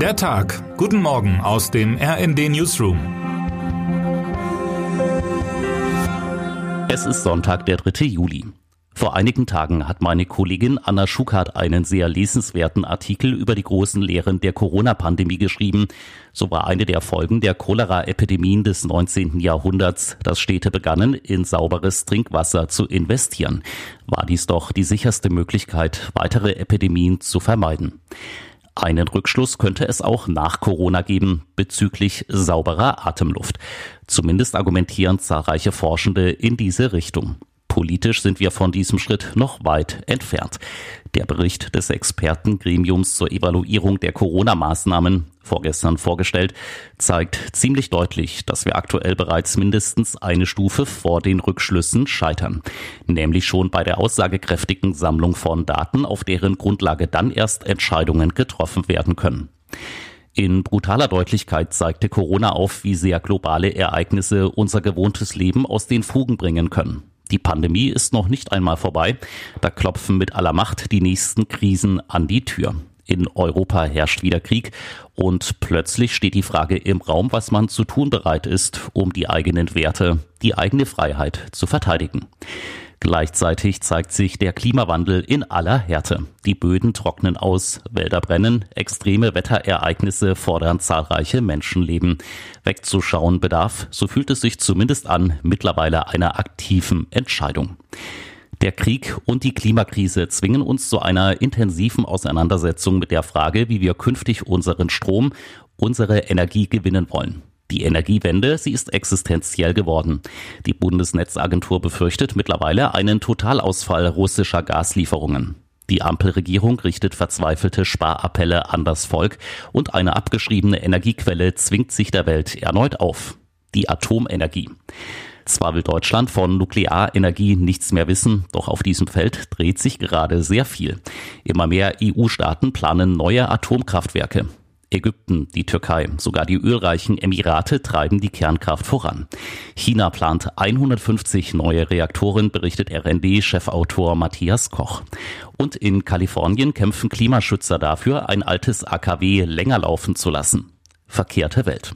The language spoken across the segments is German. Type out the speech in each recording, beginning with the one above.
Der Tag. Guten Morgen aus dem RND Newsroom. Es ist Sonntag, der 3. Juli. Vor einigen Tagen hat meine Kollegin Anna Schuckert einen sehr lesenswerten Artikel über die großen Lehren der Corona-Pandemie geschrieben. So war eine der Folgen der Cholera-Epidemien des 19. Jahrhunderts, dass Städte begannen, in sauberes Trinkwasser zu investieren. War dies doch die sicherste Möglichkeit, weitere Epidemien zu vermeiden. Einen Rückschluss könnte es auch nach Corona geben bezüglich sauberer Atemluft. Zumindest argumentieren zahlreiche Forschende in diese Richtung. Politisch sind wir von diesem Schritt noch weit entfernt. Der Bericht des Expertengremiums zur Evaluierung der Corona-Maßnahmen, vorgestern vorgestellt, zeigt ziemlich deutlich, dass wir aktuell bereits mindestens eine Stufe vor den Rückschlüssen scheitern. Nämlich schon bei der aussagekräftigen Sammlung von Daten, auf deren Grundlage dann erst Entscheidungen getroffen werden können. In brutaler Deutlichkeit zeigte Corona auf, wie sehr globale Ereignisse unser gewohntes Leben aus den Fugen bringen können. Die Pandemie ist noch nicht einmal vorbei. Da klopfen mit aller Macht die nächsten Krisen an die Tür. In Europa herrscht wieder Krieg und plötzlich steht die Frage im Raum, was man zu tun bereit ist, um die eigenen Werte, die eigene Freiheit zu verteidigen. Gleichzeitig zeigt sich der Klimawandel in aller Härte. Die Böden trocknen aus, Wälder brennen, extreme Wetterereignisse fordern zahlreiche Menschenleben. Wegzuschauen bedarf, so fühlt es sich zumindest an, mittlerweile einer aktiven Entscheidung. Der Krieg und die Klimakrise zwingen uns zu einer intensiven Auseinandersetzung mit der Frage, wie wir künftig unseren Strom, unsere Energie gewinnen wollen. Die Energiewende, sie ist existenziell geworden. Die Bundesnetzagentur befürchtet mittlerweile einen Totalausfall russischer Gaslieferungen. Die Ampelregierung richtet verzweifelte Sparappelle an das Volk und eine abgeschriebene Energiequelle zwingt sich der Welt erneut auf. Die Atomenergie. Zwar will Deutschland von Nuklearenergie nichts mehr wissen, doch auf diesem Feld dreht sich gerade sehr viel. Immer mehr EU-Staaten planen neue Atomkraftwerke. Ägypten, die Türkei, sogar die ölreichen Emirate treiben die Kernkraft voran. China plant 150 neue Reaktoren, berichtet RND-Chefautor Matthias Koch. Und in Kalifornien kämpfen Klimaschützer dafür, ein altes AKW länger laufen zu lassen. Verkehrte Welt.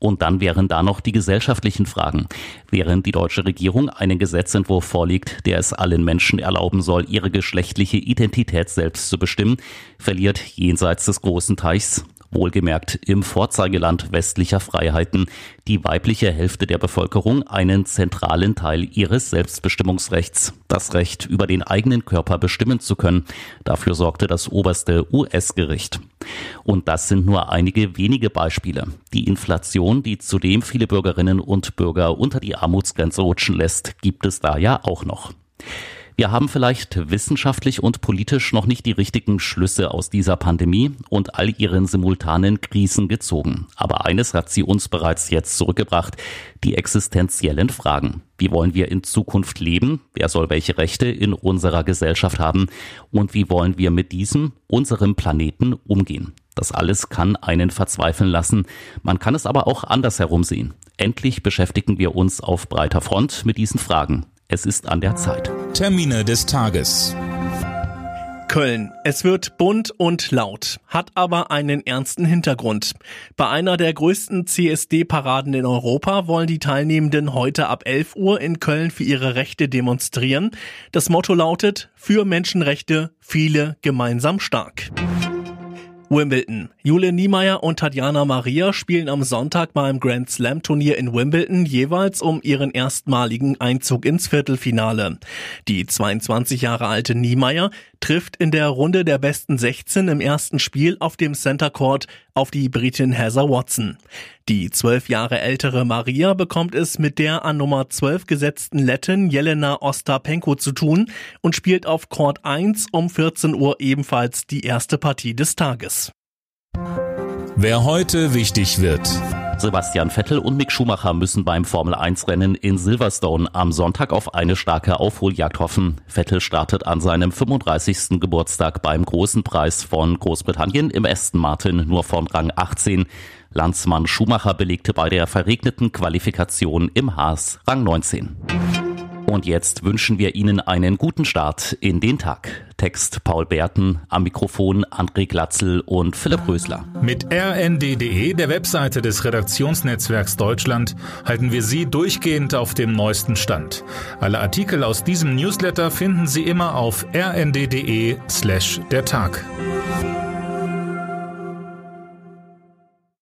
Und dann wären da noch die gesellschaftlichen Fragen. Während die deutsche Regierung einen Gesetzentwurf vorlegt, der es allen Menschen erlauben soll, ihre geschlechtliche Identität selbst zu bestimmen, verliert jenseits des großen Teichs wohlgemerkt im Vorzeigeland westlicher Freiheiten, die weibliche Hälfte der Bevölkerung einen zentralen Teil ihres Selbstbestimmungsrechts, das Recht über den eigenen Körper bestimmen zu können. Dafür sorgte das oberste US-Gericht. Und das sind nur einige wenige Beispiele. Die Inflation, die zudem viele Bürgerinnen und Bürger unter die Armutsgrenze rutschen lässt, gibt es da ja auch noch. Wir haben vielleicht wissenschaftlich und politisch noch nicht die richtigen Schlüsse aus dieser Pandemie und all ihren simultanen Krisen gezogen. Aber eines hat sie uns bereits jetzt zurückgebracht, die existenziellen Fragen. Wie wollen wir in Zukunft leben? Wer soll welche Rechte in unserer Gesellschaft haben? Und wie wollen wir mit diesem, unserem Planeten umgehen? Das alles kann einen verzweifeln lassen. Man kann es aber auch andersherum sehen. Endlich beschäftigen wir uns auf breiter Front mit diesen Fragen. Es ist an der Zeit. Termine des Tages. Köln. Es wird bunt und laut, hat aber einen ernsten Hintergrund. Bei einer der größten CSD-Paraden in Europa wollen die Teilnehmenden heute ab 11 Uhr in Köln für ihre Rechte demonstrieren. Das Motto lautet, für Menschenrechte, viele gemeinsam stark. Wimbledon. Jule Niemeyer und Tatjana Maria spielen am Sonntag beim Grand Slam Turnier in Wimbledon jeweils um ihren erstmaligen Einzug ins Viertelfinale. Die 22 Jahre alte Niemeyer trifft in der Runde der besten 16 im ersten Spiel auf dem Center Court auf die Britin Heather Watson. Die zwölf Jahre ältere Maria bekommt es mit der an Nummer 12 gesetzten Lettin Jelena Ostapenko zu tun und spielt auf Court 1 um 14 Uhr ebenfalls die erste Partie des Tages. Wer heute wichtig wird. Sebastian Vettel und Mick Schumacher müssen beim Formel-1-Rennen in Silverstone am Sonntag auf eine starke Aufholjagd hoffen. Vettel startet an seinem 35. Geburtstag beim Großen Preis von Großbritannien im Aston Martin nur von Rang 18. Landsmann Schumacher belegte bei der verregneten Qualifikation im Haas Rang 19. Und jetzt wünschen wir Ihnen einen guten Start in den Tag. Text Paul Berten, am Mikrofon André Glatzel und Philipp Rösler. Mit rnd.de, der Webseite des Redaktionsnetzwerks Deutschland, halten wir Sie durchgehend auf dem neuesten Stand. Alle Artikel aus diesem Newsletter finden Sie immer auf rnd.de slash der Tag.